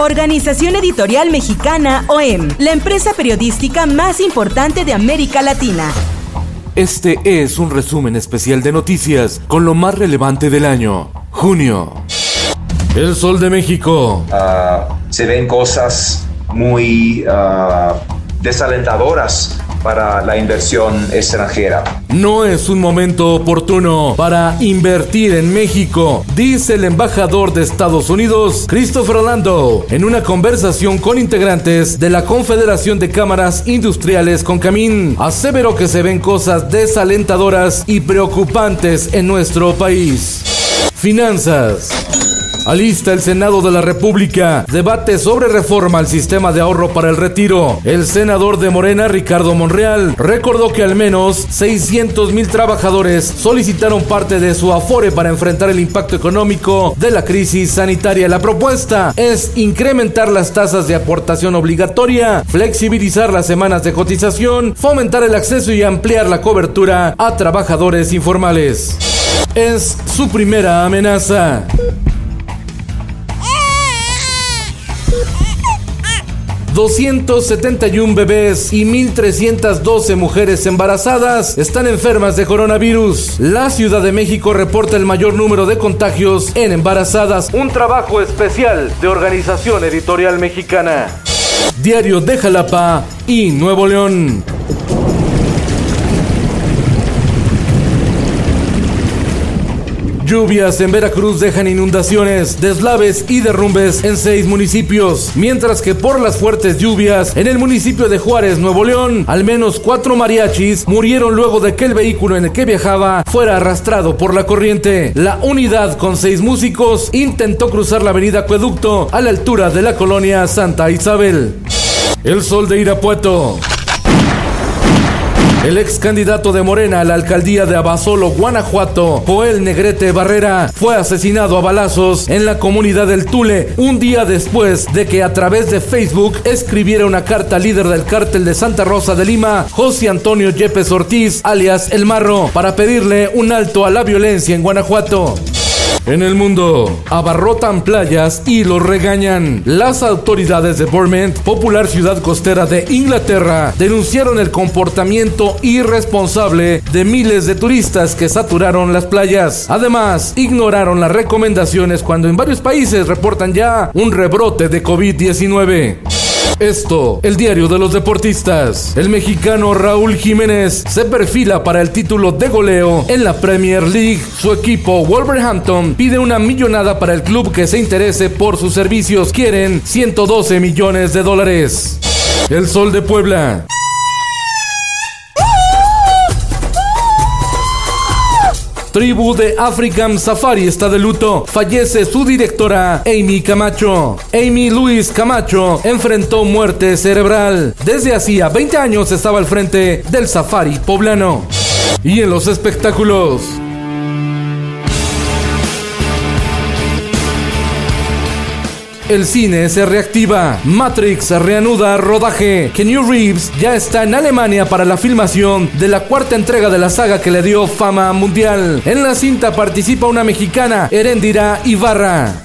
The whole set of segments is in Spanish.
Organización Editorial Mexicana OEM, la empresa periodística más importante de América Latina. Este es un resumen especial de noticias con lo más relevante del año. Junio. El Sol de México. Uh, se ven cosas muy uh, desalentadoras para la inversión extranjera. No es un momento oportuno para invertir en México, dice el embajador de Estados Unidos, Christopher Orlando, en una conversación con integrantes de la Confederación de Cámaras Industriales con Camín. Aseveró que se ven cosas desalentadoras y preocupantes en nuestro país. Finanzas. Alista el Senado de la República. Debate sobre reforma al sistema de ahorro para el retiro. El senador de Morena, Ricardo Monreal, recordó que al menos 600 mil trabajadores solicitaron parte de su afore para enfrentar el impacto económico de la crisis sanitaria. La propuesta es incrementar las tasas de aportación obligatoria, flexibilizar las semanas de cotización, fomentar el acceso y ampliar la cobertura a trabajadores informales. Es su primera amenaza. 271 bebés y 1.312 mujeres embarazadas están enfermas de coronavirus. La Ciudad de México reporta el mayor número de contagios en embarazadas. Un trabajo especial de Organización Editorial Mexicana. Diario de Jalapa y Nuevo León. Lluvias en Veracruz dejan inundaciones, deslaves y derrumbes en seis municipios, mientras que por las fuertes lluvias en el municipio de Juárez, Nuevo León, al menos cuatro mariachis murieron luego de que el vehículo en el que viajaba fuera arrastrado por la corriente. La unidad con seis músicos intentó cruzar la avenida Acueducto a la altura de la colonia Santa Isabel. El sol de Irapuato. El ex candidato de Morena a la alcaldía de Abasolo, Guanajuato, Joel Negrete Barrera, fue asesinado a balazos en la comunidad del Tule un día después de que a través de Facebook escribiera una carta al líder del cártel de Santa Rosa de Lima, José Antonio Yepes Ortiz, alias El Marro, para pedirle un alto a la violencia en Guanajuato. En el mundo, abarrotan playas y los regañan. Las autoridades de Bournemouth, popular ciudad costera de Inglaterra, denunciaron el comportamiento irresponsable de miles de turistas que saturaron las playas. Además, ignoraron las recomendaciones cuando en varios países reportan ya un rebrote de COVID-19. Esto, el diario de los deportistas. El mexicano Raúl Jiménez se perfila para el título de goleo en la Premier League. Su equipo, Wolverhampton, pide una millonada para el club que se interese por sus servicios. Quieren 112 millones de dólares. El Sol de Puebla. Tribu de African Safari está de luto. Fallece su directora, Amy Camacho. Amy Luis Camacho enfrentó muerte cerebral. Desde hacía 20 años estaba al frente del Safari poblano. Y en los espectáculos. El cine se reactiva. Matrix reanuda rodaje. Keanu Reeves ya está en Alemania para la filmación de la cuarta entrega de la saga que le dio fama mundial. En la cinta participa una mexicana, Erendira Ibarra.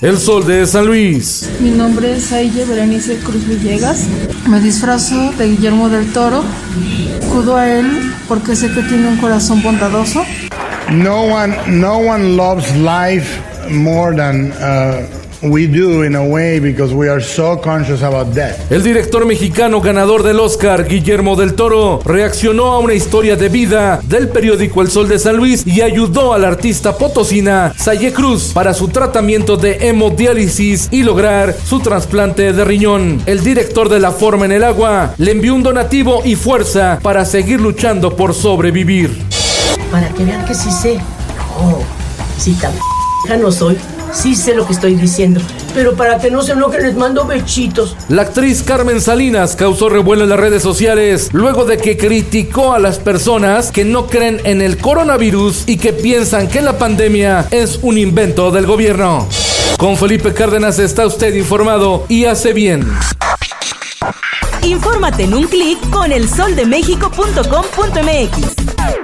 El Sol de San Luis. Mi nombre es Aille Berenice Cruz Villegas. Me disfrazo de Guillermo del Toro. Acudo a él porque sé que tiene un corazón bondadoso. No one, no one loves life more than uh, we do in a way because we are so conscious about death. El director mexicano ganador del Oscar, Guillermo del Toro, reaccionó a una historia de vida del periódico El Sol de San Luis y ayudó al artista potosina Saye Cruz para su tratamiento de hemodiálisis y lograr su trasplante de riñón. El director de La Forma en el Agua le envió un donativo y fuerza para seguir luchando por sobrevivir. Para que vean que sí sé. Oh, sí, también Ya no soy. Sí sé lo que estoy diciendo. Pero para que no se enojen les mando bechitos. La actriz Carmen Salinas causó revuelo en las redes sociales luego de que criticó a las personas que no creen en el coronavirus y que piensan que la pandemia es un invento del gobierno. Con Felipe Cárdenas está usted informado y hace bien. Infórmate en un clic con elsoldemexico.com.mx.